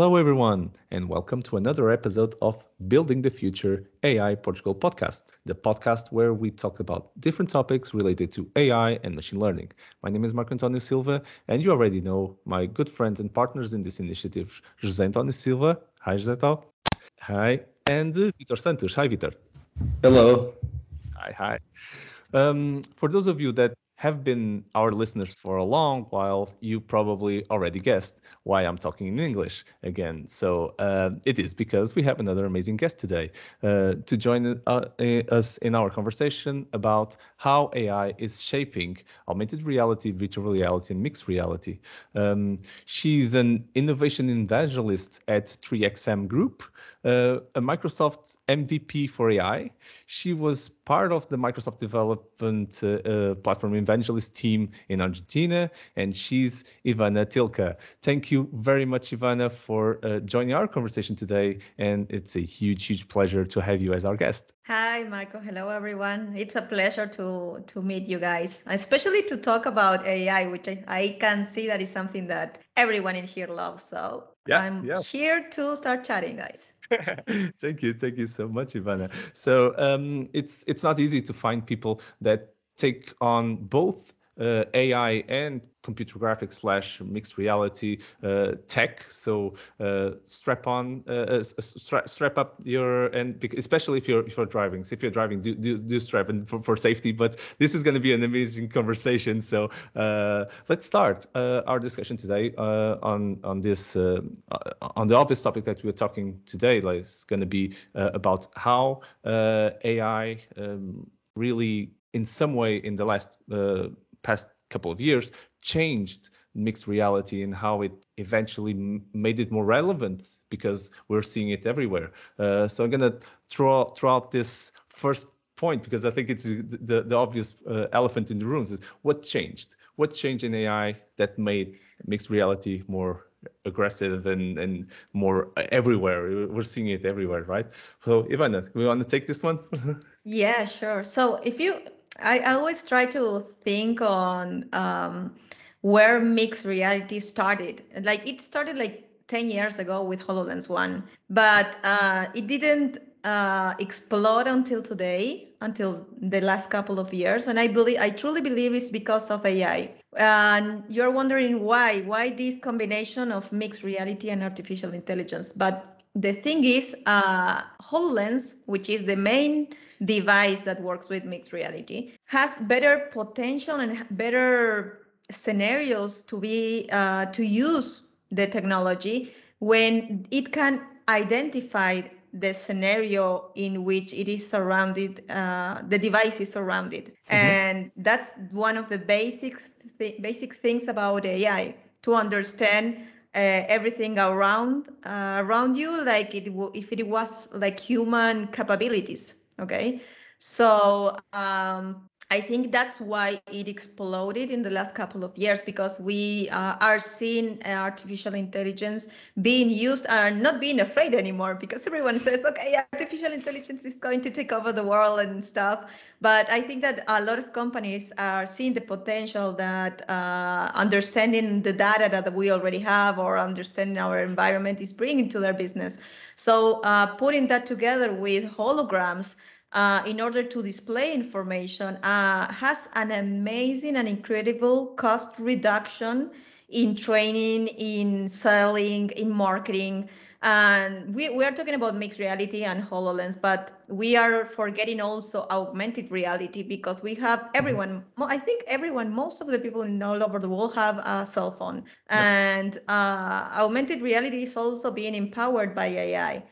Hello, everyone, and welcome to another episode of Building the Future AI Portugal podcast, the podcast where we talk about different topics related to AI and machine learning. My name is Marco Antonio Silva, and you already know my good friends and partners in this initiative, José Antonio Silva. Hi, José. Hi. And uh, Vitor Santos. Hi, Vitor. Hello. Hi, hi. Um, for those of you that have been our listeners for a long while, you probably already guessed why I'm talking in English again. So uh, it is because we have another amazing guest today uh, to join uh, us in our conversation about how AI is shaping augmented reality, virtual reality, and mixed reality. Um, she's an innovation evangelist at 3XM Group, uh, a Microsoft MVP for AI. She was part of the Microsoft development uh, platform evangelist team in Argentina, and she's Ivana Tilca. Thank you very much, Ivana, for uh, joining our conversation today, and it's a huge, huge pleasure to have you as our guest. Hi, Marco. Hello, everyone. It's a pleasure to to meet you guys, especially to talk about AI, which I, I can see that is something that everyone in here loves. So yeah, I'm yeah. here to start chatting, guys. thank you, thank you so much, Ivana. So um, it's it's not easy to find people that take on both uh, AI and computer graphics slash mixed reality uh, tech. So uh, strap on, uh, uh stra- strap up your, and especially if you're if you're driving. So if you're driving, do do, do strap and for, for safety. But this is going to be an amazing conversation. So uh, let's start uh, our discussion today on on this on the obvious topic that we're talking today. Like, it's going to be about how AI um, really, in some way, in the last past couple of years changed mixed reality and how it eventually made it more relevant because we're seeing it everywhere. Uh, so I'm gonna throw throw out this first point because I think it's the, the obvious uh, elephant in the room is what changed? What changed in AI that made mixed reality more aggressive and, and more everywhere? We're seeing it everywhere, right? So Ivana, we want to take this one? yeah, sure. So if you I, always try to think on um, where mixed reality started. Like it started like 10 years ago with HoloLens 1, but uh, it didn't uh, explode until today, until the last couple of years. And I believe, I truly believe it's because of AI. And you're wondering why, why this combination of mixed reality and artificial intelligence. But the thing is, uh, HoloLens, which is the main device that works with mixed reality has better potential and better scenarios to be uh, to use the technology when it can identify the scenario in which it is surrounded uh, the device is surrounded mm-hmm. and that's one of the basic th- basic things about ai to understand uh, everything around uh, around you like it w- if it was like human capabilities Okay. So um, I think that's why it exploded in the last couple of years because we uh, are seeing artificial intelligence being used and not being afraid anymore because everyone says, okay, artificial intelligence is going to take over the world and stuff. But I think that a lot of companies are seeing the potential that uh, understanding the data that we already have or understanding our environment is bringing to their business. So uh, putting that together with holograms uh, in order to display information uh, has an amazing and incredible cost reduction in training, in selling, in marketing. And we, we are talking about mixed reality and HoloLens, but we are forgetting also augmented reality because we have everyone, I think everyone, most of the people in all over the world have a cell phone. And uh, augmented reality is also being empowered by AI.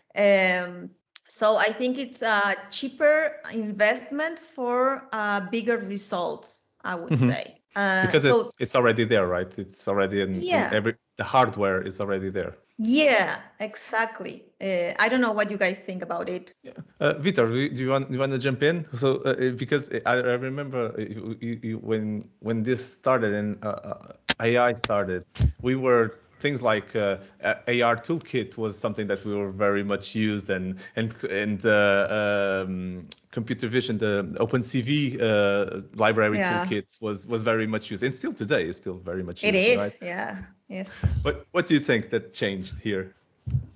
Um, so I think it's a cheaper investment for uh, bigger results. I would mm-hmm. say uh, because so, it's it's already there, right? It's already in, yeah. In every the hardware is already there. Yeah, exactly. Uh, I don't know what you guys think about it. Yeah. Uh, Vitor, do you want do you want to jump in? So uh, uh because I, I remember uh, you, you, when when this started and uh, AI started, we were things like uh, AR toolkit was something that we were very much used and and and uh, um, computer vision the OpenCV uh, library yeah. toolkit was was very much used and still today is still very much used. It is, right? yeah, yes. What what do you think that changed here?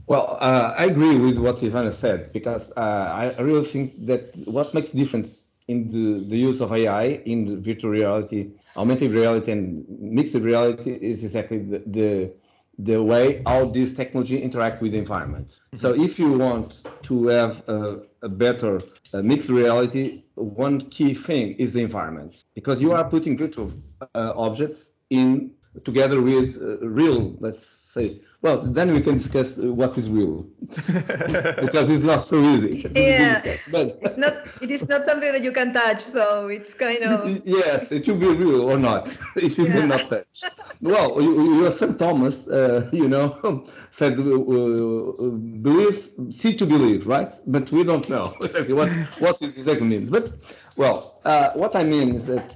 Well, uh, I agree with what Ivana said because uh, I really think that what makes difference in the, the use of AI in virtual reality, augmented reality, and mixed reality is exactly the, the the way how this technology interact with the environment. Mm-hmm. So if you want to have a, a better uh, mixed reality, one key thing is the environment because you are putting virtual uh, objects in together with uh, real, let's say, well, then we can discuss what is real because it's not so easy. Yeah, but it's not. It is not something that you can touch, so it's kind of. Yes, it should be real or not if you yeah. cannot touch. Well, you, your St. Thomas, uh, you know, said uh, uh, believe, see to believe, right? But we don't know exactly what what it exactly means. But well, uh, what I mean is that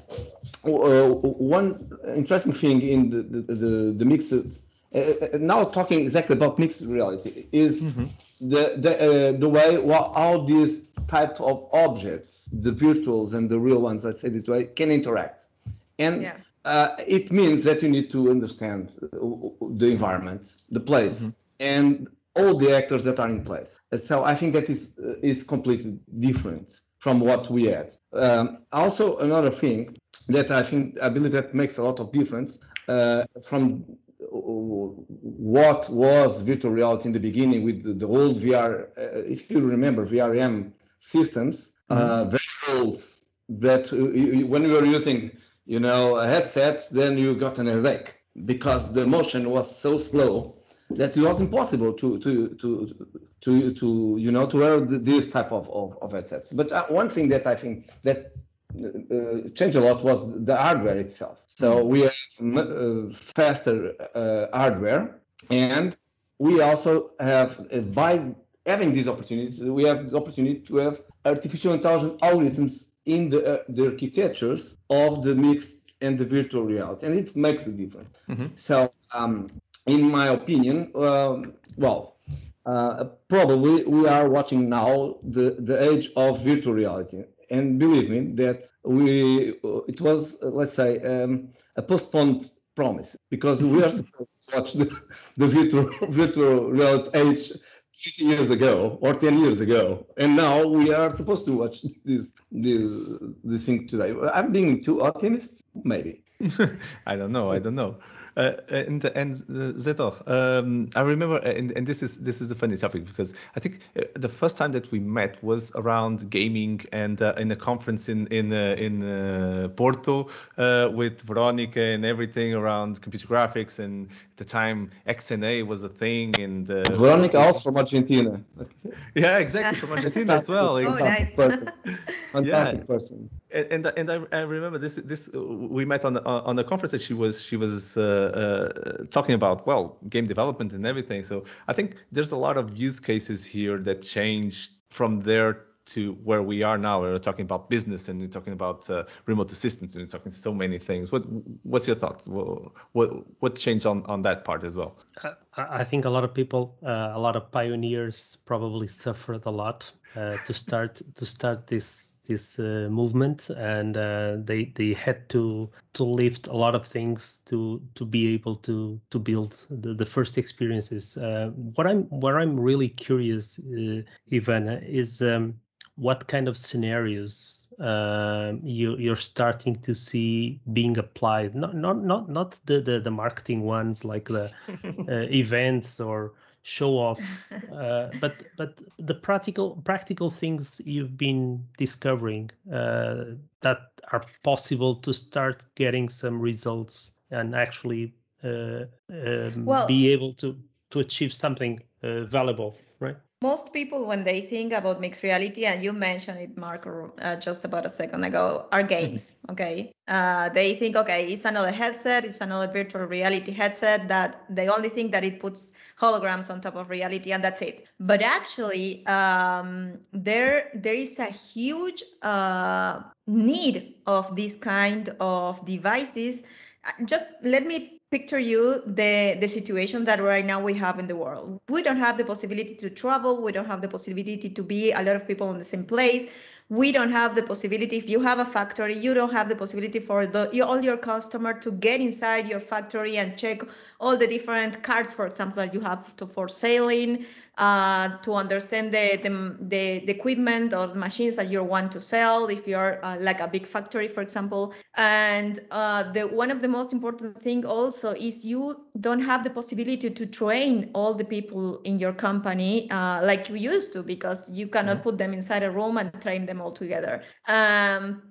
uh, one interesting thing in the the, the, the mixed uh, uh, now talking exactly about mixed reality is mm-hmm. the the, uh, the way well, how these type of objects, the virtuals and the real ones, let's say this way, can interact. And yeah. uh, it means that you need to understand the environment, the place, mm-hmm. and all the actors that are in place. So I think that is is completely different from what we had. Um, also, another thing that I think I believe that makes a lot of difference uh, from what was virtual reality in the beginning with the, the old VR, uh, if you remember, VRM systems, uh, mm-hmm. uh, very old, that when you were using, you know, a headset, then you got an headache because the motion was so slow that it was impossible to to to to, to you know to wear this type of, of, of headsets. But uh, one thing that I think that uh, changed a lot was the hardware itself. So we have uh, faster uh, hardware, and we also have uh, by having these opportunities, we have the opportunity to have artificial intelligence algorithms in the, uh, the architectures of the mixed and the virtual reality, and it makes the difference. Mm-hmm. So, um, in my opinion, um, well, uh, probably we are watching now the, the age of virtual reality. And believe me that we it was let's say um, a postponed promise because we are supposed to watch the, the virtual virtual reality age 50 years ago or 10 years ago. And now we are supposed to watch this this this thing today. I'm being too optimistic maybe. I don't know i don't know uh, and and Zetor, um, I remember, uh, and, and this is this is a funny topic because I think uh, the first time that we met was around gaming and uh, in a conference in in uh, in uh, Porto with Veronica and everything around computer graphics. And at the time, XNA was a thing. And Veronica also from Argentina. yeah, exactly from Argentina as well. Oh, nice. Fantastic yeah. person. And and, and I, I, remember this this we met on the on the conference that she was she was uh, talking about well game development and everything. So I think there's a lot of use cases here that change from there to where we are now. We're talking about business and we're talking about uh, remote assistance and we're talking so many things. What what's your thoughts? What what, changed on, on that part as well? I think a lot of people, uh, a lot of pioneers probably suffered a lot uh, to start to start this this uh, movement, and uh, they they had to to lift a lot of things to to be able to to build the, the first experiences. Uh, what I'm what I'm really curious, uh, Ivana, is um, what kind of scenarios uh, you, you're starting to see being applied. Not not not not the the, the marketing ones like the uh, events or show off uh, but but the practical practical things you've been discovering uh, that are possible to start getting some results and actually uh, um, well, be able to to achieve something uh, valuable right most people when they think about mixed reality and you mentioned it marco uh, just about a second ago are games mm-hmm. okay? Uh, they think okay it's another headset it's another virtual reality headset that the only thing that it puts holograms on top of reality and that's it. But actually um, there there is a huge uh, need of this kind of devices. Just let me picture you the the situation that right now we have in the world. We don't have the possibility to travel. We don't have the possibility to be a lot of people in the same place. We don't have the possibility if you have a factory you don't have the possibility for the, all your customer to get inside your factory and check all the different cards for example that you have to for selling uh, to understand the, the, the, the, equipment or machines that you want to sell if you're uh, like a big factory for example and uh, the one of the most important thing also is you don't have the possibility to train all the people in your company uh, like you used to because you cannot mm-hmm. put them inside a room and train them all together um,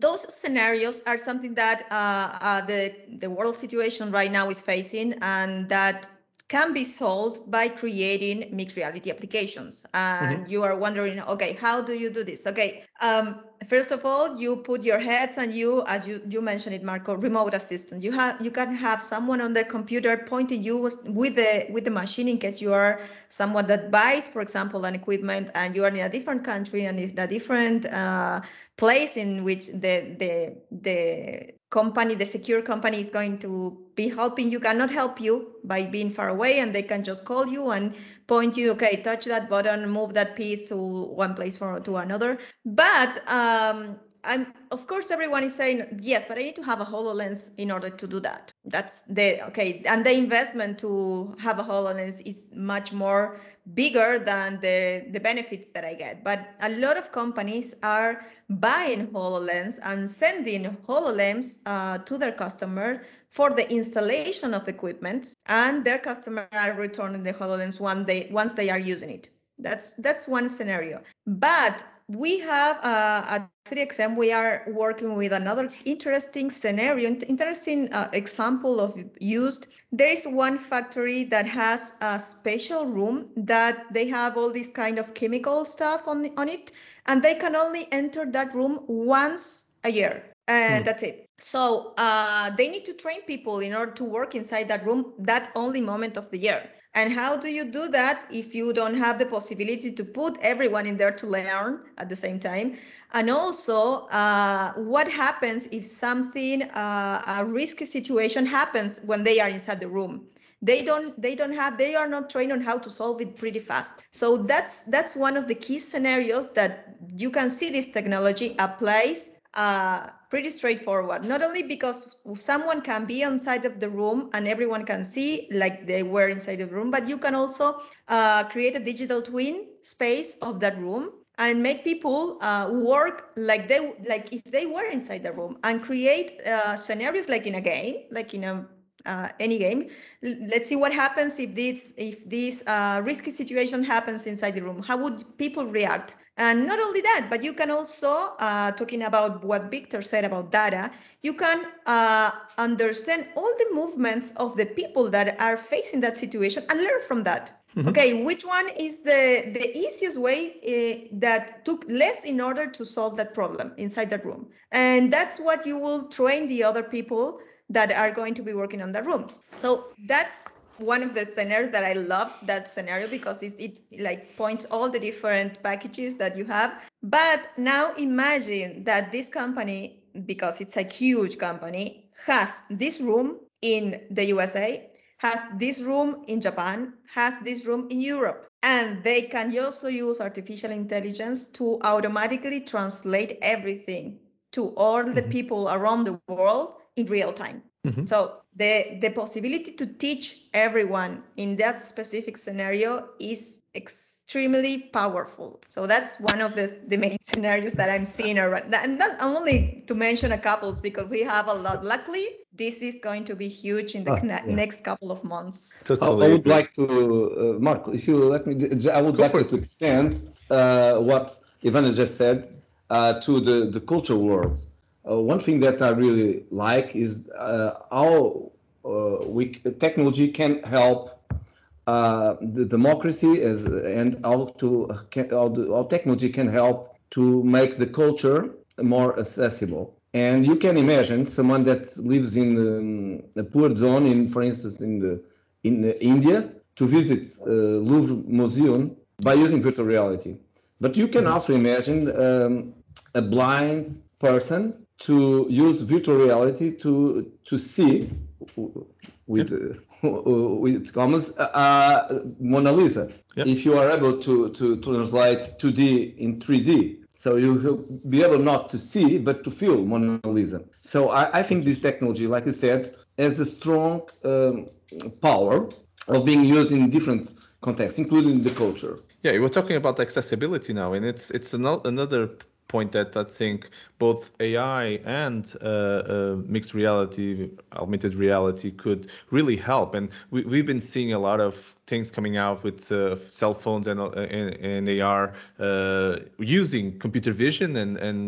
those scenarios are something that uh, uh, the the world situation right now is facing, and that can be solved by creating mixed reality applications. And mm-hmm. you are wondering, okay, how do you do this? Okay, um, first of all, you put your heads and you, as you, you mentioned it, Marco, remote assistant. You have you can have someone on their computer pointing you with the with the machine in case you are someone that buys, for example, an equipment and you are in a different country and if a different uh, place in which the the the company, the secure company is going to be helping you, cannot help you by being far away, and they can just call you and point you, okay, touch that button, move that piece to one place for to another. But um, I'm of course everyone is saying yes, but I need to have a HoloLens in order to do that. That's the okay, and the investment to have a HoloLens is much more bigger than the the benefits that I get. But a lot of companies are buying HoloLens and sending HoloLens uh, to their customer for the installation of equipment, and their customer are returning the HoloLens one day once they are using it. That's that's one scenario. But we have uh, at 3XM, we are working with another interesting scenario, interesting uh, example of used. There is one factory that has a special room that they have all this kind of chemical stuff on, on it, and they can only enter that room once a year. And hmm. that's it. So uh, they need to train people in order to work inside that room that only moment of the year. And how do you do that if you don't have the possibility to put everyone in there to learn at the same time? And also, uh, what happens if something, uh, a risky situation happens when they are inside the room? They don't, they don't have, they are not trained on how to solve it pretty fast. So that's that's one of the key scenarios that you can see this technology applies uh, pretty straightforward. Not only because someone can be inside of the room and everyone can see like they were inside the room, but you can also uh, create a digital twin space of that room and make people uh, work like they like if they were inside the room and create uh, scenarios like in a game, like in a uh, any game. Let's see what happens if this if this uh, risky situation happens inside the room. How would people react? And not only that, but you can also uh, talking about what Vitor said about data. You can uh, understand all the movements of the people that are facing that situation and learn from that. Mm-hmm. Okay, which one is the the easiest way uh, that took less in order to solve that problem inside that room? And that's what you will train the other people that are going to be working on the room. So that's one of the scenarios that I love that scenario because it, it like points all the different packages that you have. But now imagine that this company, because it's a huge company, has this room in the USA, has this room in Japan, has this room in Europe. And they can also use artificial intelligence to automatically translate everything to all the mm-hmm. people around the world in real time. Mm-hmm. So the the possibility to teach everyone in that specific scenario is extremely powerful. So that's one of the the main scenarios that I'm seeing around. And not only to mention a couple because we have a lot. Luckily, this is going to be huge in the oh, yeah. next couple of months. Totally. I would like to, uh, Marco, if you let me, I would Go like to extend uh, what Ivana just said uh, to the the culture world uh, one thing that I really like is uh, how uh, we technology can help uh, the democracy as, and how to how, the, how technology can help to make the culture more accessible. And you can imagine someone that lives in um, a poor zone, in for instance in the in India, to visit uh, Louvre Museum by using virtual reality. But you can mm-hmm. also imagine um, a blind person to use virtual reality to to see with uh, with commas uh, Mona Lisa. Yep. If you are able to to translate 2D in 3D, So you'll be able not to see, but to feel Mona Lisa. So I, I think this technology, like you said, has a strong um, power of being used in different contexts, including the culture. Yeah, we're talking about accessibility now, and it's it's another point that I think both AI and uh, uh, mixed reality, augmented reality could really help. And we, we've been seeing a lot of things coming out with uh, cell phones and, uh, and, and AR uh, using computer vision and, and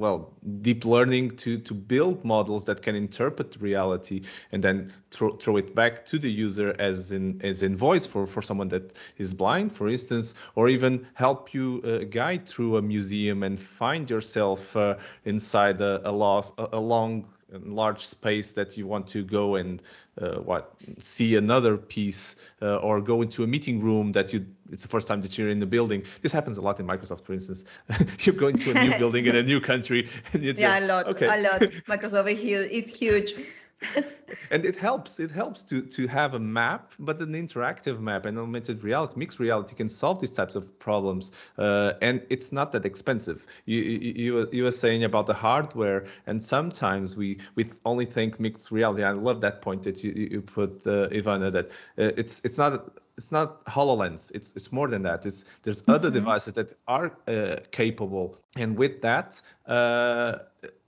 well deep learning to to build models that can interpret reality and then throw, throw it back to the user as in as in voice for for someone that is blind for instance or even help you uh, guide through a museum and find yourself uh, inside a, a, lost, a, a long large space that you want to go and uh, what see another piece uh, or go into a meeting room that you it's the first time that you're in the building. This happens a lot in microsoft for instance. You're going to a new building in a new country and yeah just, a lot okay. a lot. Microsoft is huge and it helps it helps to to have a map but an interactive map and augmented reality mixed reality can solve these types of problems uh, and it's not that expensive. You, you you were saying about the hardware and sometimes we we only think mixed reality. I love that point that you you put uh, ivana that uh, it's it's not it's not hololens. It's it's more than that. It's there's mm-hmm. other devices that are uh, capable. And with that uh,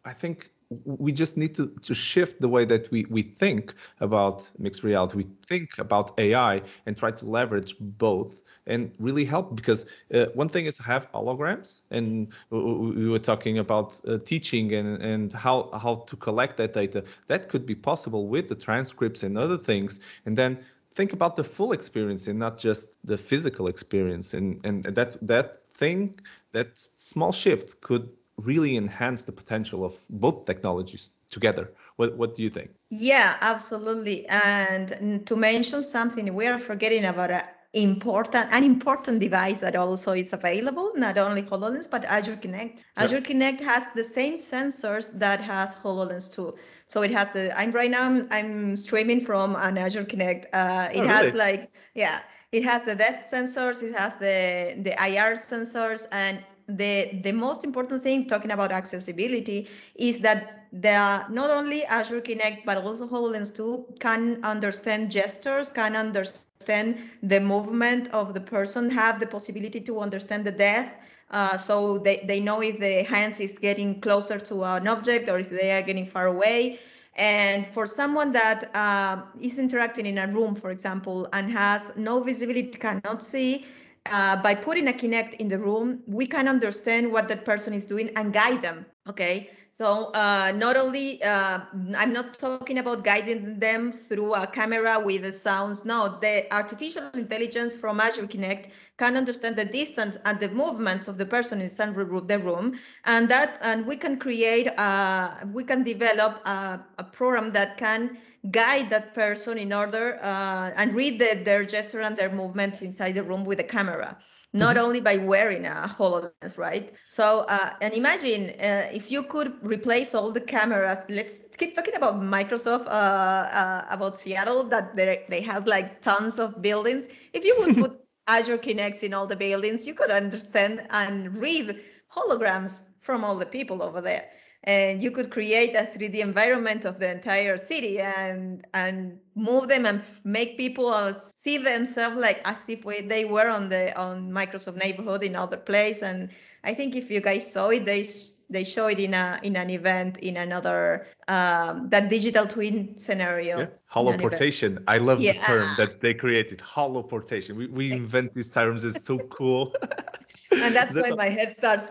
i think we just need to, to shift the way that we, we think about mixed reality. We think about AI and try to leverage both and really help because uh, one thing is to have holograms and we were talking about uh, teaching and, and how, how to collect that data. That could be possible with the transcripts and other things. And then think about the full experience and not just the physical experience. And, and that, that thing, that small shift could really enhance the potential of both technologies together. What, what do you think? Yeah, absolutely. And to mention something, we are forgetting about a important an important device that also is available not only hololens but Azure Kinect Azure Kinect has the same sensors that has hololens too so it has the i'm right now i'm, I'm streaming from an Azure Kinect uh, it oh, has really? like yeah it has the depth sensors it has the the ir sensors and the the most important thing talking about accessibility is that the not only Azure Kinect but also HoloLens 2 can understand gestures, can understand the movement of the person, have the possibility to understand the depth. Uh, so they, they know if the hands is getting closer to an object or if they are getting far away. And for someone that uh, is interacting in a room, for example, and has no visibility, cannot see, uh, by putting a Kinect in the room, we can understand what that person is doing and guide them. Okay. So uh, not only uh, I'm not talking about guiding them through a camera with the sounds. No, the artificial intelligence from Azure Kinect can understand the distance and the movements of the person inside the room, and that and we can create uh, we can develop a, a program that can guide that person in order uh, and read the, their gesture and their movements inside the room with the camera not mm-hmm. only by wearing a HoloLens, right? So, uh, and imagine uh, if you could replace all the cameras. Let's keep talking about Microsoft, uh, uh about Seattle, that they, they have like tons of buildings. If you would put Azure Kinects in all the buildings, you could understand and read holograms from all the people over there and you could create a 3D environment of the entire city and and move them and make people uh, see themselves like as if we, they were on the on Microsoft neighborhood in other place. And I think if you guys saw it, they they show it in a in an event in another um, that digital twin scenario. Yeah. Holoportation. I love yeah. the term that they created. Holoportation. We we invent these terms. It's so cool. and that's, that's why my head starts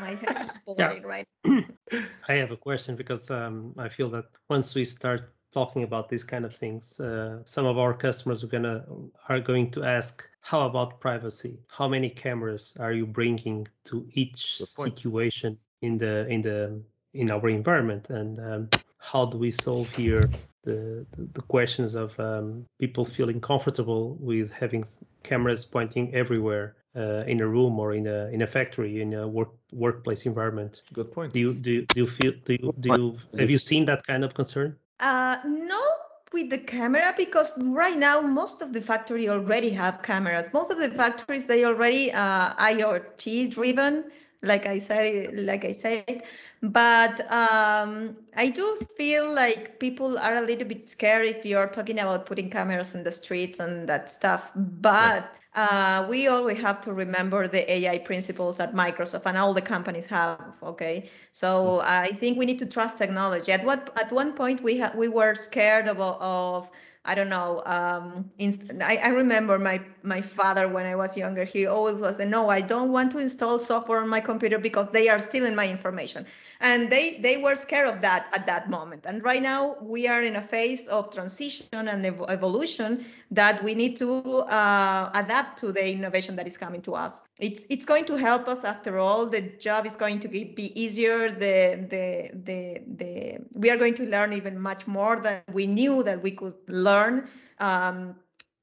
my head is boring yeah. right I have a question because um, I feel that once we start talking about these kind of things, uh, some of our customers are gonna are going to ask, how about privacy? How many cameras are you bringing to each situation in the in the in our environment, and um, how do we solve here the, the, the questions of um, people feeling comfortable with having cameras pointing everywhere uh, in a room or in a in a factory in a work workplace environment. Good point. Do you do you, do you feel do you do you have you seen that kind of concern? Uh, no, with the camera because right now most of the factory already have cameras. Most of the factories they already uh, IoT driven like I said, like I said. But um, I do feel like people are a little bit scared if you're talking about putting cameras in the streets and that stuff. But uh, we always have to remember the AI principles that Microsoft and all the companies have. Okay, so I think we need to trust technology. At what at one point we ha- we were scared of of I don't know. Um, inst- I, I, remember my my father when I was younger. He always was, no, I don't want to install software on my computer because they are stealing my information and they they were scared of that at that moment. And right now we are in a phase of transition and ev- evolution that we need to uh, adapt to the innovation that is coming to us. It's it's going to help us after all. The job is going to be, easier. The, the the the we are going to learn even much more than we knew that we could learn um,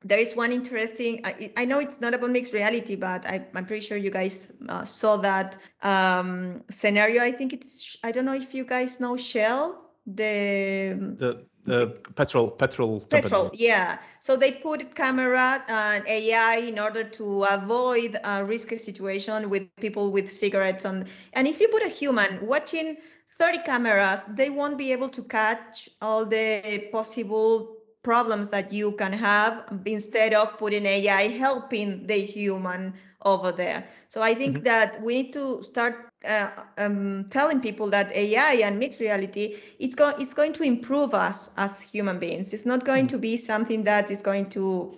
there is one interesting I, I, know it's not about mixed reality but I, am pretty sure you guys uh, saw that um, scenario i think it's i don't know if you guys know shell the the, the petrol petrol petrol company. yeah so they put camera and ai in order to avoid a risky situation with people with cigarettes on and if you put a human watching 30 cameras they won't be able to catch all the possible problems that you can have instead of putting AI helping the human over there. So I think mm-hmm. that we need to start uh, um, telling people that AI and mixed reality it's, go- it's going to improve us as human beings. It's not going mm-hmm. to be something that is going to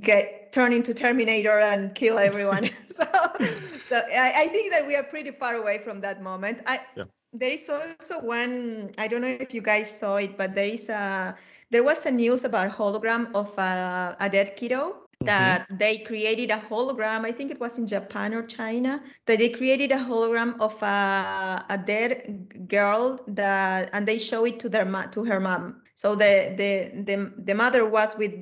get turn into Terminator and kill everyone. so, so I, I, think that we are pretty far away from that moment. I, yeah. There is also one I don't know if you guys saw it, but there is a there was a news about hologram of a, a dead kiddo mm-hmm. that mm-hmm. they created a hologram i think it was in japan or china that they created a hologram of a, a dead girl that and they show it to their to her mom so the the the, the mother was with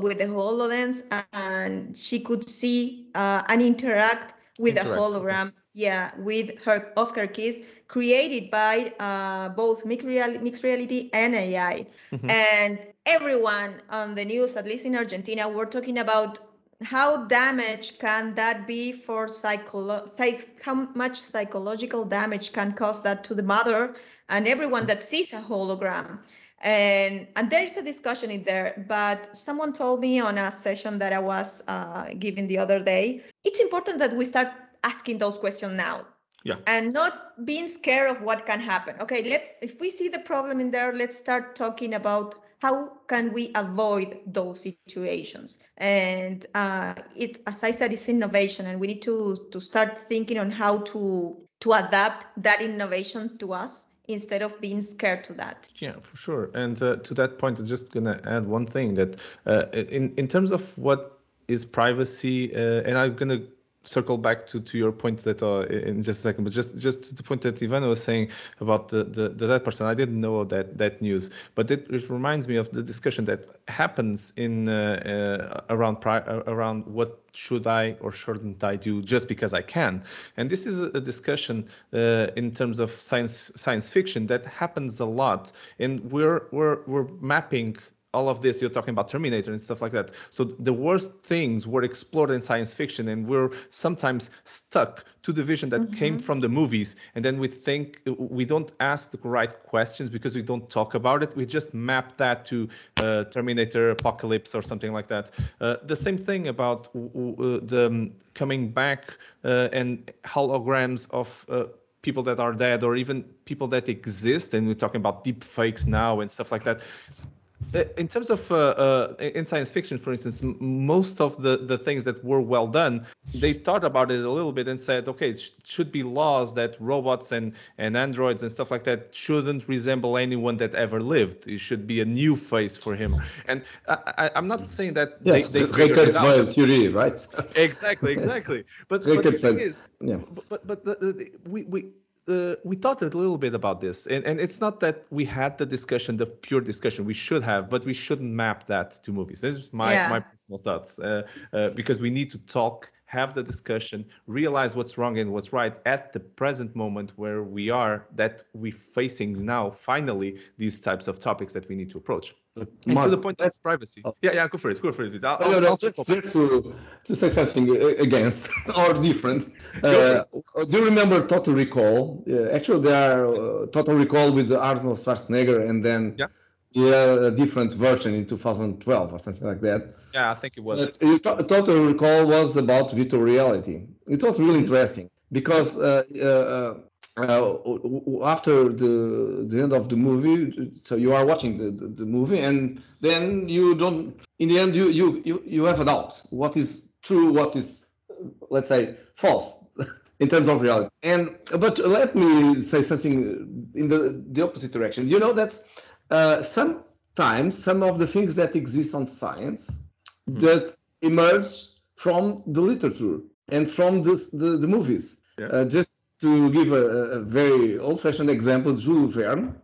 with the hololens and she could see uh, and interact with interact. a hologram yeah with her of her kids created by uh, both mixed, real, mixed reality and AI. Mm-hmm. And everyone on the news, at least in Argentina, were talking about how damage can that be for psycholo- how much psychological damage can cause that to the mother and everyone that sees a hologram and and there is a discussion in there but someone told me on a session that i was uh, giving the other day it's important that we start asking those questions now yeah. And not being scared of what can happen. Okay let's if we see the problem in there let's start talking about how can we avoid those situations. And uh, it as i said it's innovation and we need to to start thinking on how to to adapt that innovation to us instead of being scared to that. Yeah for sure. And uh, to that point i'm just going to add one thing that uh, in in terms of what is privacy uh, and i'm going to circle back to, to your point that uh, in just a second, but just just to the point that Ivana was saying about the, the, the that person. I didn't know that that news, but it, it reminds me of the discussion that happens in uh, uh, around uh, around what should I or shouldn't I do just because I can. And this is a discussion uh, in terms of science science fiction that happens a lot, and we're we're we're mapping all of this you're talking about terminator and stuff like that. So the worst things were explored in science fiction and we're sometimes stuck to the vision that mm-hmm. came from the movies. And then we think we don't ask the right questions because we don't talk about it. We just map that to uh, terminator apocalypse or something like that. Uh, the same thing about uh, the um, coming back uh, and holograms of uh, people that are dead or even people that exist. And we're talking about deep fakes now and stuff like that in terms of uh, uh, in science fiction, for instance, most of the, the things that were well done, they thought about it a little bit and said, okay, it sh- should be laws that robots and, and androids and stuff like that shouldn't resemble anyone that ever lived. It should be a new face for him. And I, am not saying that yes, they, they figured it out. theory, right? exactly, exactly. But, but the thing is, yeah. but, but the, the, we, we uh, we thought a little bit about this, and, and it's not that we had the discussion, the pure discussion. We should have, but we shouldn't map that to movies. This is my, yeah. my personal thoughts, uh, uh, because we need to talk have the discussion, realize what's wrong and what's right at the present moment where we are, that we're facing now, finally, these types of topics that we need to approach. But And Mark, to the point of privacy. Oh. Yeah, yeah, go for it, go for it. I'll, No, no, I'll- just, just to, to say something against or different. Uh, do you remember Total Recall? Uh, actually, there are uh, Total Recall with Arnold Schwarzenegger, and then Yeah. yeah, a different version in 2012 or something like that. Yeah, I think it was. But uh, Total Recall was about virtual reality. It was really interesting because uh, after the the end of the movie, so you are watching the, the, the movie, and then you don't. In the end, you you you, you have a doubt. What is true? What is, let's say, false in terms of reality? And but let me say something in the the opposite direction. You know that uh, sometimes some of the things that exist on science that emerge from the literature and from the, the, the movies. Yeah. Uh, just to give a, a very old-fashioned example, Jules Verne.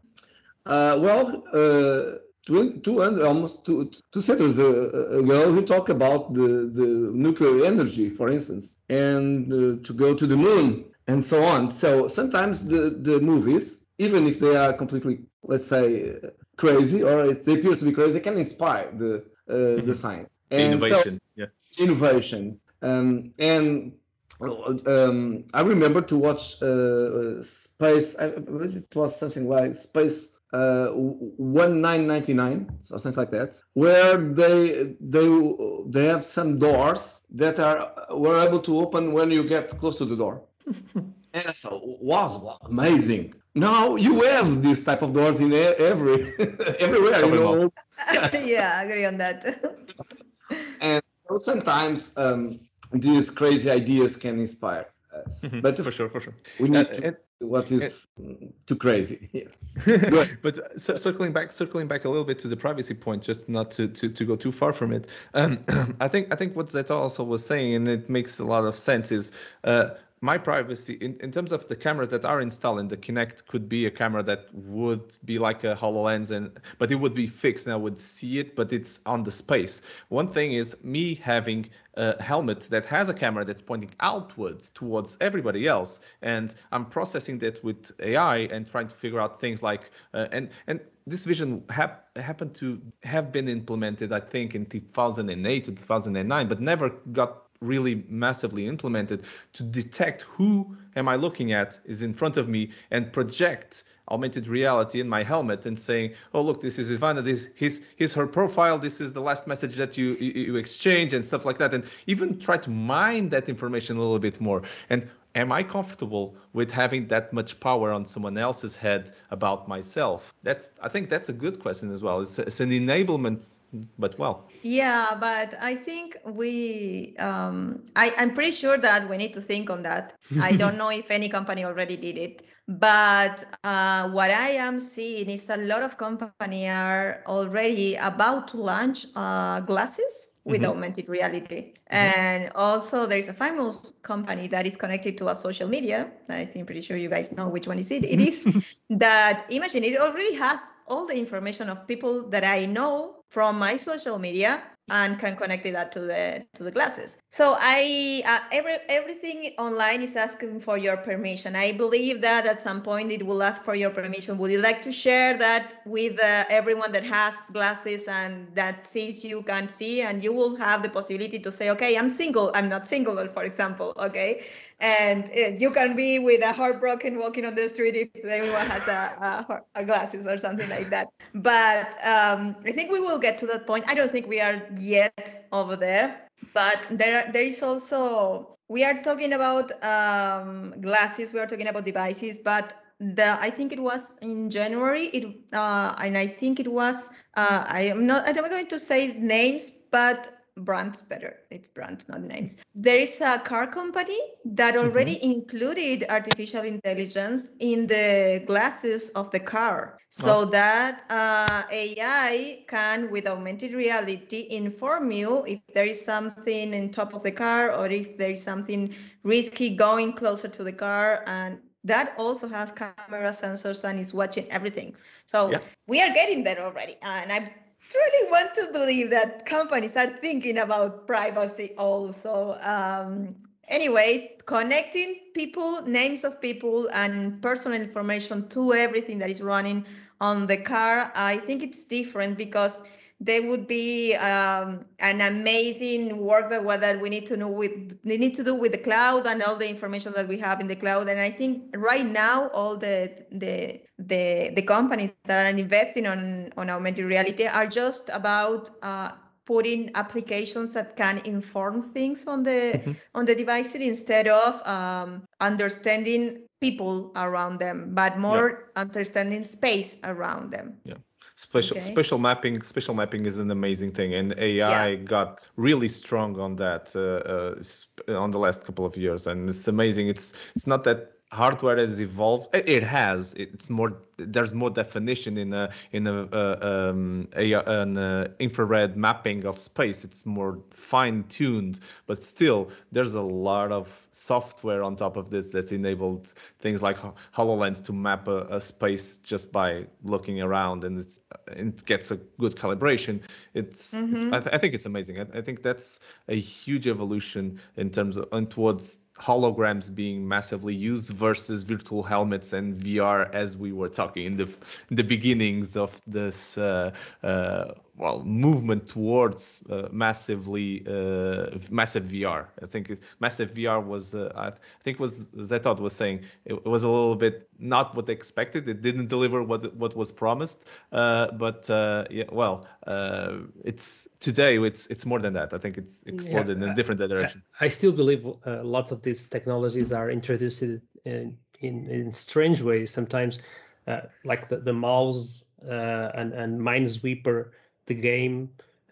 Uh, well, uh, two, 200, almost two, two centuries uh, ago, he talked about the, the nuclear energy, for instance, and uh, to go to the moon and so on. So sometimes the, the movies, even if they are completely, let's say, uh, crazy or they appear to be crazy, they can inspire the uh, the science. And so- innovation. yeah. innovation. Um, and um, I remember to watch uh, Space. I, it was something like Space uh, 1999 or something like that, where they they they have some doors that are were able to open when you get close to the door. and I thought, was amazing. Now you have this type of doors in every everywhere. You know, yeah, I agree on that. and sometimes um, these crazy ideas can inspire us. Mhm, But for sure, for sure. we need Uh, to and- what is too crazy. Yeah. but uh, circling back, circling back a little bit to the privacy point, just not to, to, to go too far from it. Um, I think I think what Zeta also was saying, and it makes a lot of sense, is uh, my privacy in, in terms of the cameras that are installed in the Kinect could be a camera that would be like a Hololens, and but it would be fixed, and I would see it, but it's on the space. One thing is me having a helmet that has a camera that's pointing outwards towards everybody else, and I'm processing that with AI and trying to figure out things like uh, and and this vision hap- happened to have been implemented, I think, in 2008 to 2009, but never got really massively implemented to detect who am I looking at is in front of me and project augmented reality in my helmet and saying, oh look, this is Ivana, this his his her profile, this is the last message that you, you you exchange and stuff like that, and even try to mine that information a little bit more. And am I comfortable with having that much power on someone else's head about myself? That's I think that's a good question as well. It's it's an enablement, but well. Yeah, but I think we, um, I, I'm pretty sure that we need to think on that. I don't know if any company already did it, but uh, what I am seeing is a lot of company are already about to launch uh, glasses with Mhm. augmented reality. And also there's a famous company that is connected to a social media. I think pretty sure you guys know which one is it. It is that imagine it already has all the information of people that I know from my social media and can connect it that to the to the glasses. So I uh, every everything online is asking for your permission. I believe that at some point it will ask for your permission. Would you like to share that with uh, everyone that has glasses and that sees you can see, and you will have the possibility to say, okay, I'm single. I'm not single, for example. Okay, and uh, you can be with a heartbroken walking on the street if anyone has a, a, a glasses or something like that. But um, I think we will get to that point. I don't think we are yet over there, but there there is also we are talking about um, glasses. We are talking about devices, but the I think it was in January. It uh, and I think it was uh, I am not I'm not going to say names, but brands better. It's brands, not names. There is a car company that already included artificial intelligence in the glasses of the car, so that uh, AI can, with augmented reality, inform you if there is something in top of the car or if there is something risky going closer to the car and that also has camera sensors and is watching everything. So Yeah. we are getting there already, and I'm truly want to believe that companies are thinking about privacy also. Um, anyway, connecting people, names of people, and personal information to everything that is running on the car, I think it's different because there would be um, an amazing work that, that we need to know with we need to do with the cloud and all the information that we have in the cloud. And I think right now all the the the, the companies that are investing on on augmented reality are just about uh, putting applications that can inform things on the mm-hmm. on the devices instead of um, understanding people around them, but more yeah. understanding space around them. Yeah. Spatial okay. spatial mapping special mapping is an amazing thing, and AI yeah. got really strong on that uh, uh, on the last couple of years, and it's amazing. It's it's not that hardware has evolved. It has. It's more. There's more definition in a in a, uh, um, a an uh, infrared mapping of space. It's more fine tuned, but still, there's a lot of software on top of this that's enabled things like Hololens to map a, a space just by looking around, and it gets a good calibration. It's. Mm-hmm. I, th- I, think it's amazing. I, I, think that's a huge evolution in terms of and towards holograms being massively used versus virtual helmets and VR as we were talking in the the beginnings of this uh, uh, well movement towards uh, massively uh, massive VR. I think massive VR was uh, I think was Zetot was saying it, was a little bit not what they expected. It didn't deliver what what was promised. Uh, but uh, yeah, well, uh, it's today it's it's more than that. I think it's exploded yeah, in a different direction. I, I still believe lots of these technologies are introduced in in, in strange ways sometimes. like the, the mouse and and Minesweeper the game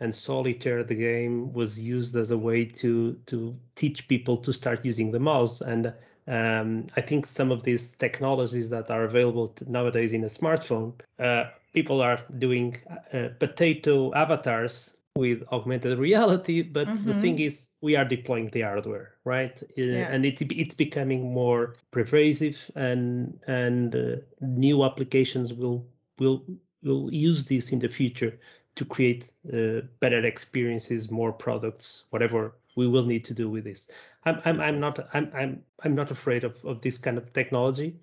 and solitaire the game was used as a way to to teach people to start using the mouse and um, I think some of these technologies that are available nowadays in a smartphone, uh, people are doing uh, potato avatars with augmented reality. But mm-hmm. the thing is, we are deploying the hardware, right? Uh, yeah. And it, it's becoming more pervasive, and and uh, new applications will will will use this in the future to create uh, better experiences, more products, whatever we will need to do with this. I'm I'm, I'm not I'm I'm I'm not afraid of, of this kind of technology.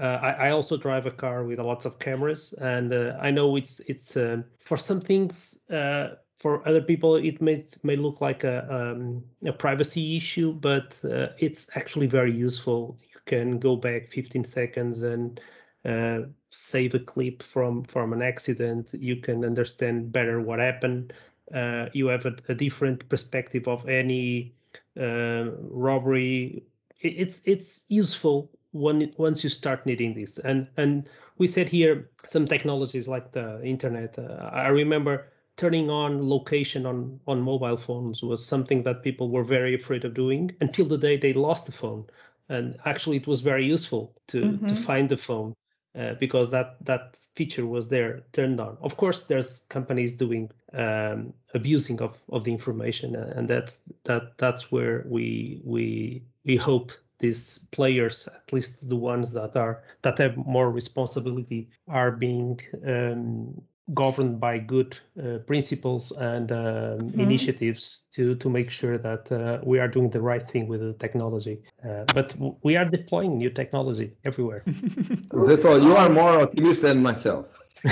Uh, I, I, also drive a car with lots of cameras, and uh, I know it's it's um, for some things. Uh, for other people, it may may look like a um, a privacy issue, but uh, it's actually very useful. You can go back 15 seconds and uh, save a clip from from an accident you can understand better what happened. Uh, you have a, a, different perspective of any uh, robbery. It's it's useful when once you start needing this. And and we said here some technologies like the internet. Uh, i remember turning on location on on mobile phones was something that people were very afraid of doing until the day they lost the phone. And actually it was very useful to mm-hmm. to find the phone uh, because that that feature was there turned on. Of course, there's companies doing um, abusing of, of the information, uh, and that's that that's where we we we hope these players, at least the ones that are that have more responsibility, are being um, governed by good uh, principles and um, mm-hmm. initiatives to to make sure that uh, we are doing the right thing with the technology. Uh, but w- we are deploying new technology everywhere. That's all. You are more optimistic than myself.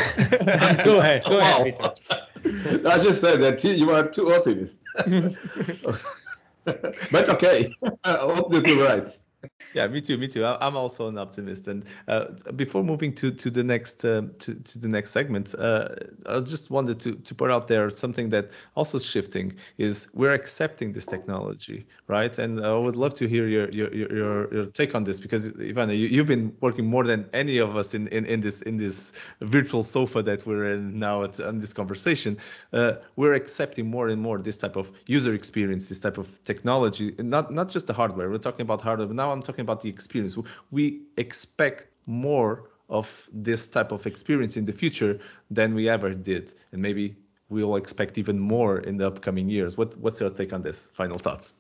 go ahead. Go wow. ahead, I just said that you are too optimistic. but okay, I hope you're right yeah, me too, me too. I'm also an optimist. And uh, before moving to to the next uh, to, to the next segment, uh, I just wanted to to put out there something that also shifting is we're accepting this technology, right? And I would love to hear your your your, your take on this because Ivana, you, have been working more than any of us in, in, in this in this virtual sofa that we're in now at, in this conversation. Uh, we're accepting more and more this type of user experience, this type of technology, not not just the hardware. We're talking about hardware, but now I'm talking about the experience. We expect more of this type of experience in the future than we ever did, and maybe we'll expect even more in the upcoming years. What, what's your take on this? Final thoughts.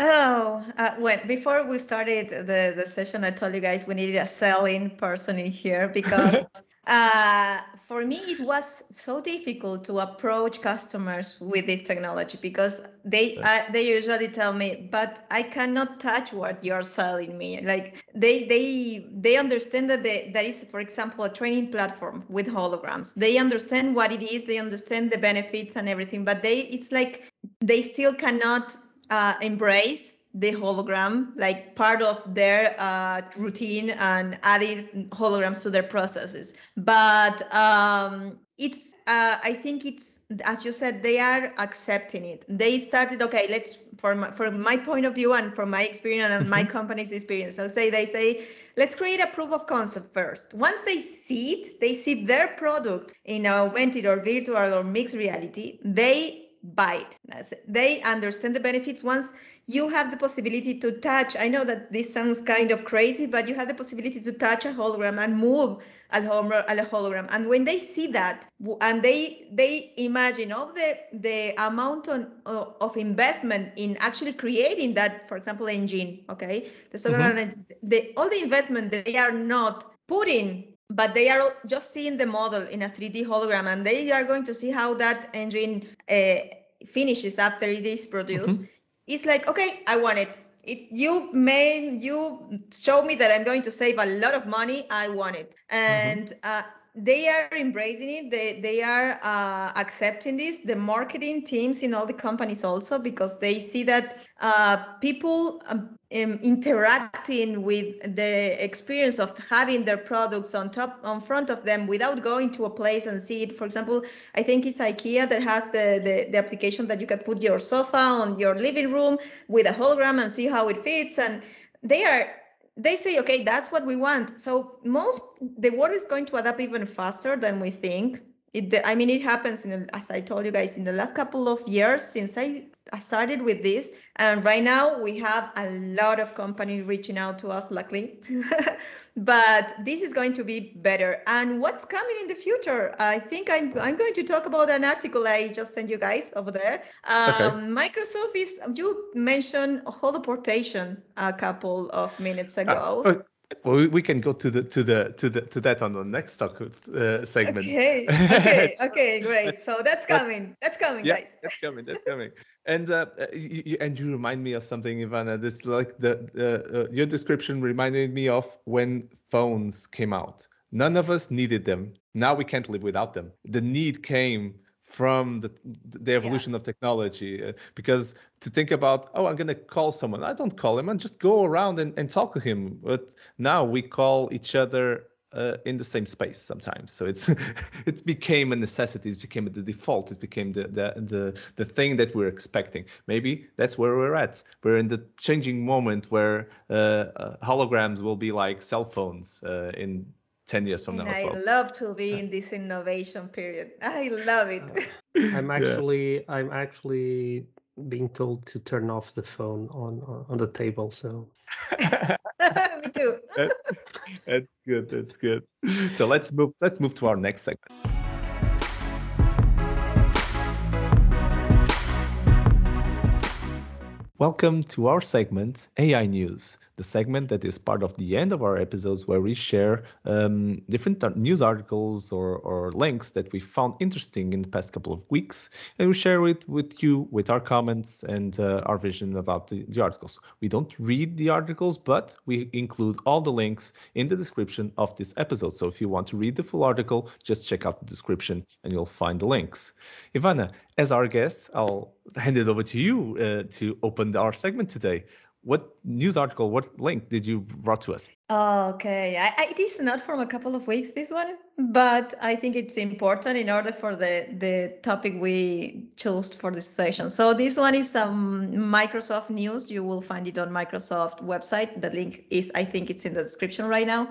Oh, uh, well, before we started the, the session, I told you guys we needed a selling person in here because uh, for me, it was so difficult to approach customers with this technology because they uh, they usually tell me, "But I cannot touch what you're selling me." Like they they they understand that they, that is, for example, a training platform with holograms. They understand what it is. They understand the benefits and everything, but they it's like they still cannot uh, embrace the hologram like part of their uh, routine and adding holograms to their processes. But um, it's uh, i think it's as you said they are accepting it. They started okay let's from my, from my point of view and from my experience and my company's experience so say they say let's create a proof of concept first. Once they see it they see their product in augmented or virtual or mixed reality they buy it. They understand the benefits once you have the possibility to touch. I know that this sounds kind of crazy, but you have the possibility to touch a hologram and move a hologram. And when they see that, and they they imagine all the the amount on, of investment in actually creating that, for example, engine, okay, the mm-hmm. the all the investment they are not putting but they are just seeing the model in a 3D hologram and they are going to see how that engine uh, finishes after it is produced. Mm-hmm it's like, okay, I want it. It, you made you show me that I'm going to save a lot of money. I want it, and mm-hmm. uh, they are embracing it. They they are uh, accepting this. The marketing teams in all the companies also because they see that uh, people um, um, interacting with the experience of having their products on top on front of them without going to a place and see it. For example, I think it's IKEA that has the, the, the application that you can put your sofa on your living room with a hologram and see how it fits. And they are they say, okay, that's what we want. So most the world is going to adapt even faster than we think. It, I mean, it happens in, as I told you guys, in the last couple of years since I, I started with this, and right now we have a lot of companies reaching out to us, luckily. but this is going to be better. And what's coming in the future? I think I'm I'm going to talk about an article I just sent you guys over there. Um, okay. Microsoft is you mentioned holoportation a couple of minutes uh, ago. Uh, well, we can go to the to the to the to that on the next talk uh, segment. Okay, okay, okay, great. So that's coming. That's coming, yeah, guys. That's coming. That's coming. And uh, you, and you remind me of something, Ivana. This like the uh, uh, your description reminded me of when phones came out. None of us needed them. Now we can't live without them. The need came from the, the evolution yeah. of technology uh, because to think about oh i'm going to call someone i don't call him and just go around and, and talk to him but now we call each other uh, in the same space sometimes so it's it became a necessity it became the default it became the, the the the thing that we're expecting maybe that's where we're at we're in the changing moment where uh, uh holograms will be like cell phones uh, in 10 years from and now. I well. love to be in this innovation period. I love it. I'm actually yeah. I'm actually being told to turn off the phone on on the table. So. Me too. that's good. That's good. So let's move. Let's move to our next segment. Welcome to our segment AI News, the segment that is part of the end of our episodes where we share um, different news articles or, or, links that we found interesting in the past couple of weeks, and we share it with you with our comments and uh, our vision about the, the articles. We don't read the articles, but we include all the links in the description of this episode. So if you want to read the full article, just check out the description and you'll find the links. Ivana, as our guest, I'll hand it over to you uh, to open our segment today. What news article, what link did you brought to us? Okay, I, I, it is not from a couple of weeks, this one, but I think it's important in order for the, the topic we chose for this session. So this one is um, Microsoft news. You will find it on Microsoft website. The link is, I think it's in the description right now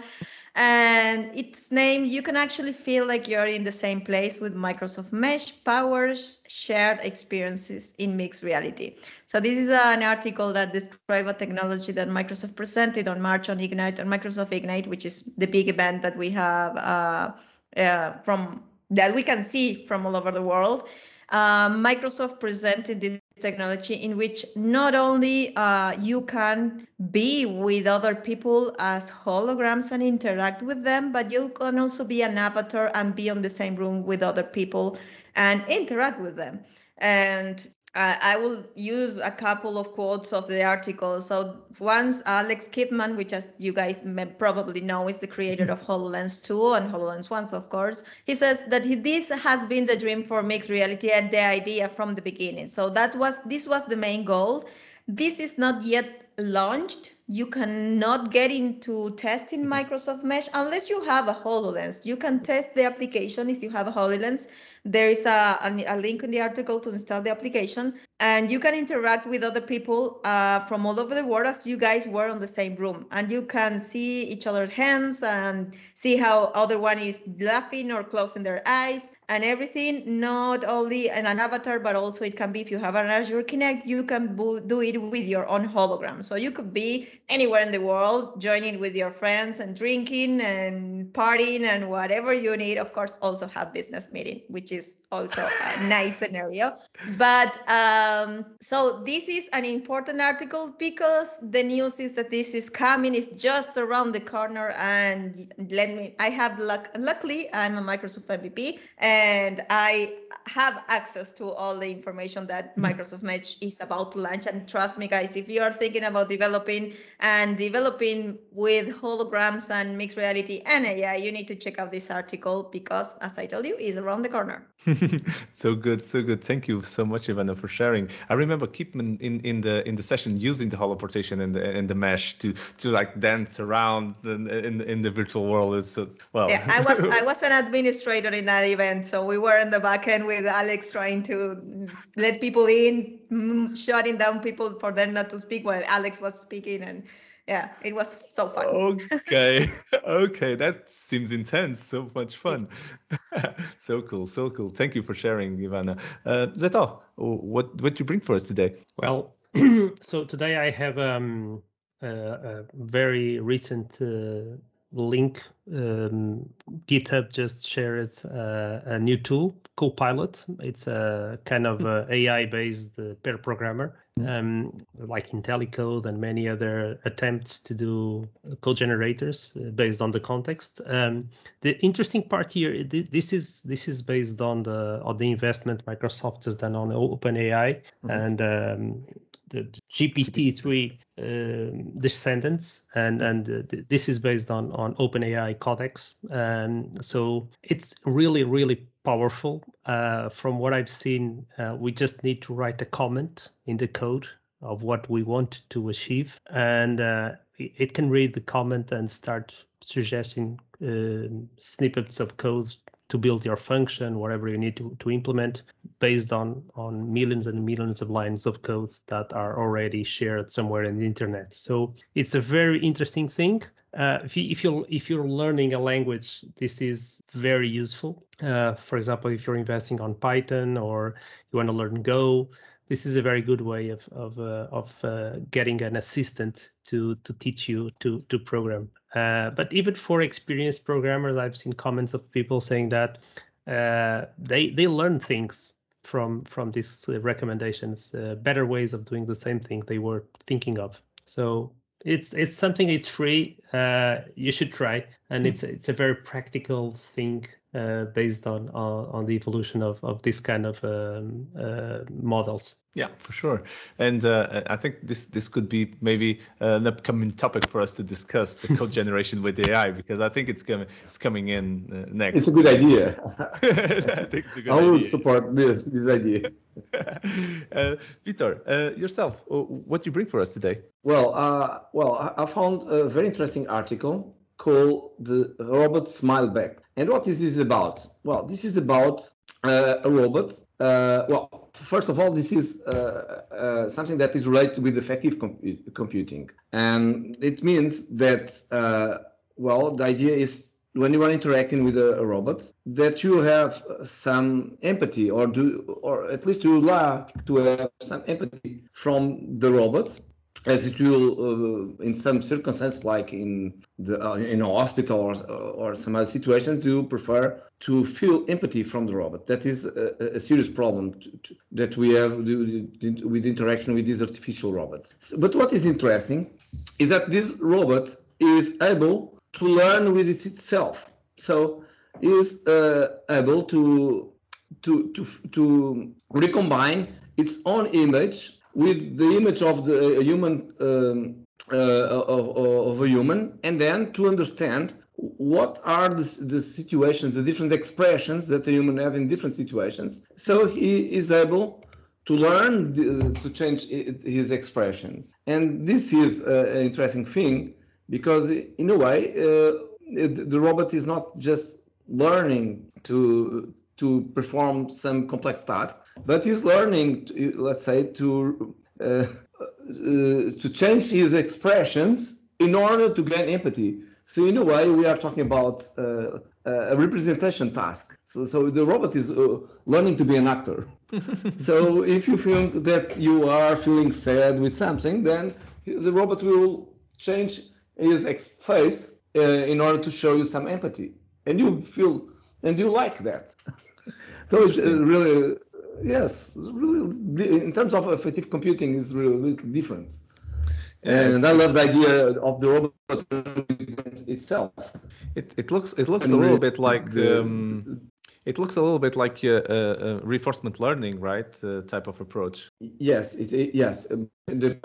and its name you can actually feel like you're in the same place with microsoft mesh powers shared experiences in mixed reality. So this is an article that describes a technology that microsoft presented on march on ignite on microsoft ignite which is the big event that we have uh, uh, from that we can see from all over the world. Uh, microsoft presented this technology in which not only uh, you can be with other people as holograms and interact with them, but you can also be an avatar and be on the same room with other people and interact with them. And I will use a couple of quotes of the article. So once Alex Kipman, which as you guys may probably know is the creator of HoloLens 2 and HoloLens 1, of course, he says that he, this has been the dream for mixed reality and the idea from the beginning. So that was this was the main goal. This is not yet launched. You cannot get into testing mm-hmm. Microsoft Mesh unless you have a HoloLens. You can test the application if you have a HoloLens there is a, a, link in the article to install the application, and you can interact with other people uh, from all over the world as you guys were on the same room. And you can see each other's hands and see how other one is laughing or closing their eyes and everything not only in an avatar but also it can be if you have an Azure Kinect, you can do it with your own hologram. So you could be anywhere in the world joining with your friends and drinking and partying and whatever you need. Of course also have business meeting which is also a nice scenario. But um, so this is an important article because the news is that this is coming, it's just around the corner. And let me, I have luck, luckily, I'm a Microsoft MVP and I have access to all the information that mm-hmm. Microsoft Mesh is about to launch. And trust me, guys, if you are thinking about developing and developing with holograms and mixed reality and AI, you need to check out this article because, as I told you, is around the corner. so good, so good. Thank you so much, Ivana, for sharing. I remember Kipman in, in the in the session using the holoportation and the and the mesh to to like dance around in in, in the virtual world. It's well. Yeah, I was I was an administrator in that event, so we were in the back end with Alex trying to let people in, mm, shutting down people for them not to speak while Alex was speaking and yeah, it was so fun. Okay, okay, that seems intense. So much fun. so cool, so cool. Thank you for sharing, Ivana. Uh, Zeto, what what you bring for us today? Well, so today I have um, a, a very recent uh, link. Um, GitHub just shared uh, a new tool, Copilot. It's a kind of AI-based uh, pair programmer, um, like IntelliCode and many other attempts to do code generators uh, based on the context. Um, the interesting part here, this is this is based on the on the investment Microsoft has done on OpenAI, mm-hmm. and um, the GPT-3 uh, descendants, and and uh, this is based on on OpenAI Codex. Um, so it's really really powerful. Uh, from what I've seen, uh, we just need to write a comment in the code of what we want to achieve, and uh, it can read the comment and start suggesting uh, snippets of code to build your function, whatever you need to, to implement, based on on millions and millions of lines of code that are already shared somewhere in the internet. So it's a very interesting thing. Uh, if you if you if you're learning a language, this is very useful. Uh, for example, if you're investing on Python or you want to learn Go, this is a very good way of of uh, of uh, getting an assistant to to teach you to to program. Uh, but even for experienced programmers, I've seen comments of people saying that uh, they they learn things from from these recommendations, uh, better ways of doing the same thing they were thinking of. So it's it's something it's free. Uh, you should try, and hmm. it's it's a very practical thing uh, based on, on, on the evolution of of this kind of um, uh, models. Yeah, for sure. And uh, I think this this could be maybe an upcoming topic for us to discuss the code generation with AI because I think it's coming it's coming in uh, next. It's a good idea. I think it's a good I will idea. support this this idea. uh, Vitor, uh, yourself, uh, what do you bring for us today? Well, uh, well, I found a very interesting article called the robot smile back. And what is this about? Well, this is about uh, a robot. Uh, well, first of all, this is uh, uh something that is related with affective com- computing, and it means that uh, well, the idea is when you are interacting with a, a, robot that you have some empathy or do or at least you like to have some empathy from the robot as it will uh, in some circumstances like in the uh, in a hospital or, or some other situations you prefer to feel empathy from the robot. That is a, a serious problem to, to, that we have with interaction with these artificial robots. But what is interesting is that this robot is able to learn with it itself. So is uh, able to to to to recombine its own image with the image of the human um, uh, of, of, a human, and then to understand what are the, the, situations, the different expressions that the human have in different situations. So he is able to learn the, to change his expressions, and this is an interesting thing because in a way uh, the robot is not just learning to to perform some complex tasks, but he's learning, to, let's say, to uh, uh, to change his expressions in order to gain empathy. So in a way, we are talking about uh, a representation task. So, so the robot is uh, learning to be an actor. so if you feel that you are feeling sad with something, then the robot will change his face uh, in order to show you some empathy, and you feel and you like that. so it's uh, really yes, really in terms of affective computing is really different. And I love the idea of the robot itself. It, it looks it looks and a little bit like the, um, it looks a little bit like a, a, a reinforcement learning, right? Uh, type of approach. Yes, it, it yes. The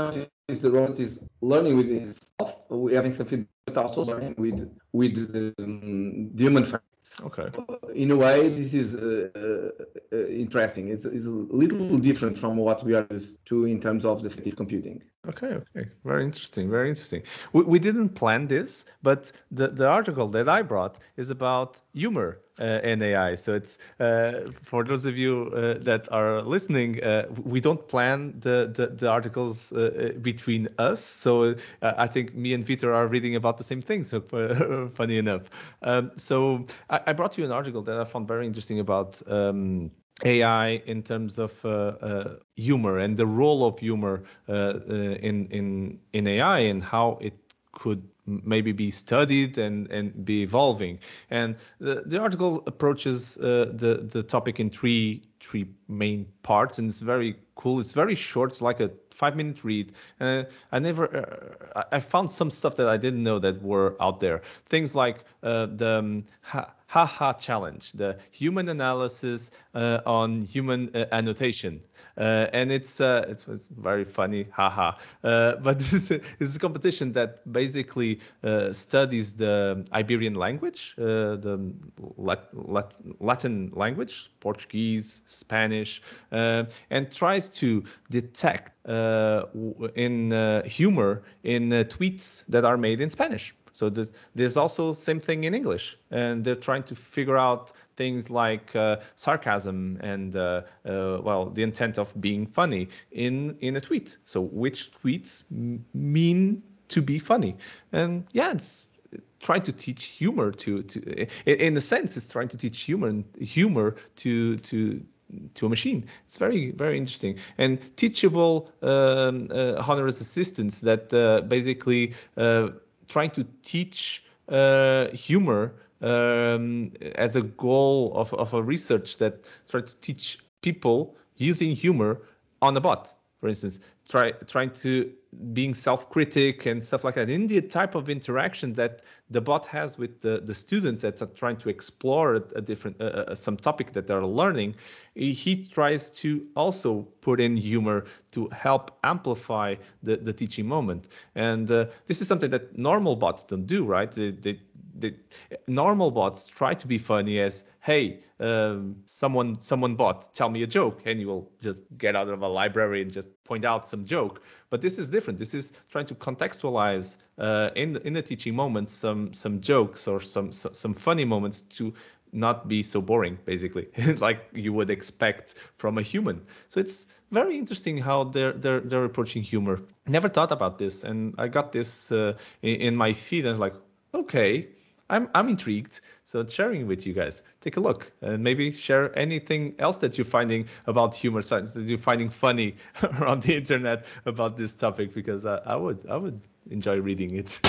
is the robot is learning with itself, We having some feedback, but also learning with with um, the human facts. Okay. In a way, this is uh, uh, uh, interesting. It's, it's a little different from what we are used to in terms of the affective computing. Okay, okay, very interesting, very interesting. We, we didn't plan this, but the, the article that I brought is about humor uh, in AI. So it's uh, for those of you uh, that are listening, uh, we don't plan the the, the articles uh, uh, between us. So I think me and Vitor are reading about the same thing. So funny enough. Um, so I, I, brought you an article that I found very interesting about. Um, AI in terms of uh, uh, humor and the role of humor uh in in in AI and how it could maybe be studied and and be evolving. And the, the article approaches uh, the the topic in three three main parts, and it's very cool. It's very short. It's like a five minute read. Uh, I never, uh, I found some stuff that I didn't know that were out there. Things like uh, the um, ha, haha challenge, the human analysis uh, on human uh, annotation. Uh, and it's, uh, it's, it's very funny, haha. Uh, but this, this, is a competition that basically uh, studies the Iberian language, the Lat, Lat, Latin language, Portuguese, Spanish, and tries to detect in humor in tweets that are made in Spanish. So there's also same thing in English, and they're trying to figure out things like uh, sarcasm and uh, uh, well the intent of being funny in in a tweet. So which tweets m- mean to be funny, and yeah, it's trying to teach humor to to in a sense it's trying to teach humor humor to to to a machine. It's very, very interesting and teachable um, uh, honoris assistants that uh, basically uh, trying to teach uh, humor um, as a goal of, of a research that tries to teach people using humor on a bot, for instance, try trying to being self-critic and stuff like that. In the type of interaction that the bot has with the, the students that are trying to explore a, different uh, some topic that they're learning, he tries to also put in humor to help amplify the, the teaching moment. And uh, this is something that normal bots don't do, right? They, they, they, normal bots try to be funny as, hey, um, someone someone bot tell me a joke, and you will just get out of a library and just point out some joke. But this is different. This is trying to contextualize uh, in the, in the teaching moments some some jokes or some some funny moments to not be so boring, basically, like you would expect from a human. So it's very interesting how they're they're they're approaching humor. Never thought about this, and I got this uh, in, in my feed, and like, okay, I'm I'm intrigued. So sharing with you guys. Take a look and maybe share anything else that you're finding about humor science that you're finding funny around the internet about this topic because I, I would I would enjoy reading it.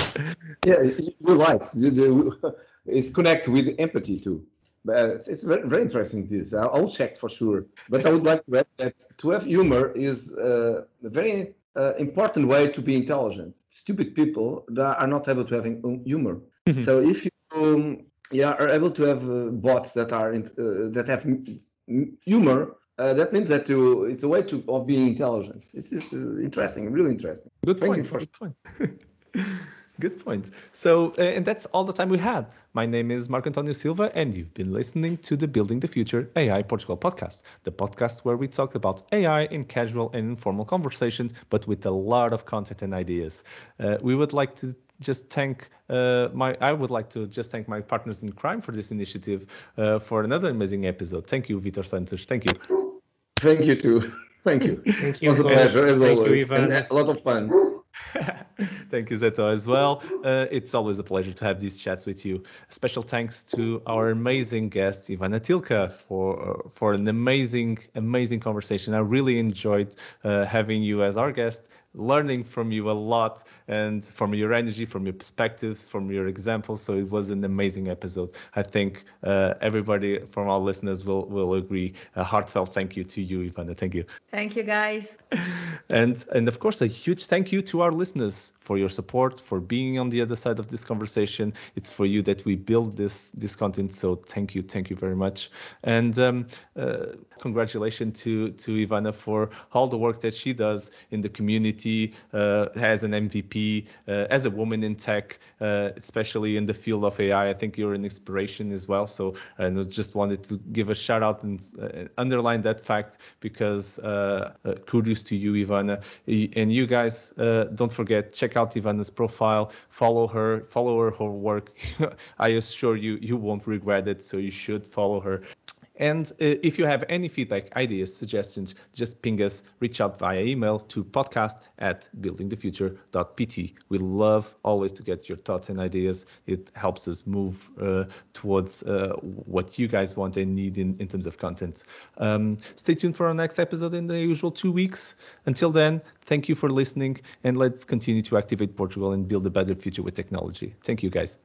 yeah, you're right. It's connect with empathy too. but it's, very, very interesting. This I'll, check for sure. But I would like to add that to have humor is uh, very uh, important way to be intelligent. Stupid people that are not able to have humor. Mm-hmm. So if you um, yeah, are able to have uh, bots that are in, uh, that have humor, uh, that means that you, it's a way to of being intelligent. It's, it's interesting, really interesting. Good Thank point. Good point. Good point. So, uh, and that's all the time we had. My name is Marco Antonio Silva, and you've been listening to the Building the Future AI Portugal podcast, the podcast where we talk about AI in casual and informal conversations, but with a lot of content and ideas. Uh, we would like to just thank uh, my I would like to just thank my partners in crime for this initiative uh, for another amazing episode. Thank you, Vitor Santos. Thank you. Thank you too. Thank you. Thank you. It was a pleasure as Thank always. You, and a lot of fun. Thank you, Zeto, as well. Uh, it's always a pleasure to have these chats with you. Special thanks to our amazing guest, Ivana Tilca, for uh, for an amazing, amazing conversation. I really enjoyed uh, having you as our guest learning from you a lot and from your energy, from your perspectives, from your examples. So it was an amazing episode. I think uh, everybody from our listeners will will agree. A heartfelt thank you to you, Ivana. Thank you. Thank you, guys. And and of course a huge thank you to our listeners for your support, for being on the other side of this conversation. It's for you that we build this this content. So thank you, thank you very much. And um, uh, congratulations to to Ivana for all the work that she does in the community uh, as an MVP, uh, as a woman in tech, uh, especially in the field of AI. I think you're an inspiration as well. So I just wanted to give a shout out and uh, underline that fact because uh, kudos to you, Ivana. And you guys, don't forget check check out Ivana's profile, follow her, follow her, her work. I assure you, you won't regret it. So you should follow her. And uh, if you have any feedback, ideas, suggestions, just ping us, reach out via email to podcast at buildingthefuture.pt. We love always to get your thoughts and ideas. It helps us move uh, towards uh, what you guys want and need in, in terms of content. Um, stay tuned for our next episode in the usual two weeks. Until then, thank you for listening and let's continue to activate Portugal and build a better future with technology. Thank you, guys.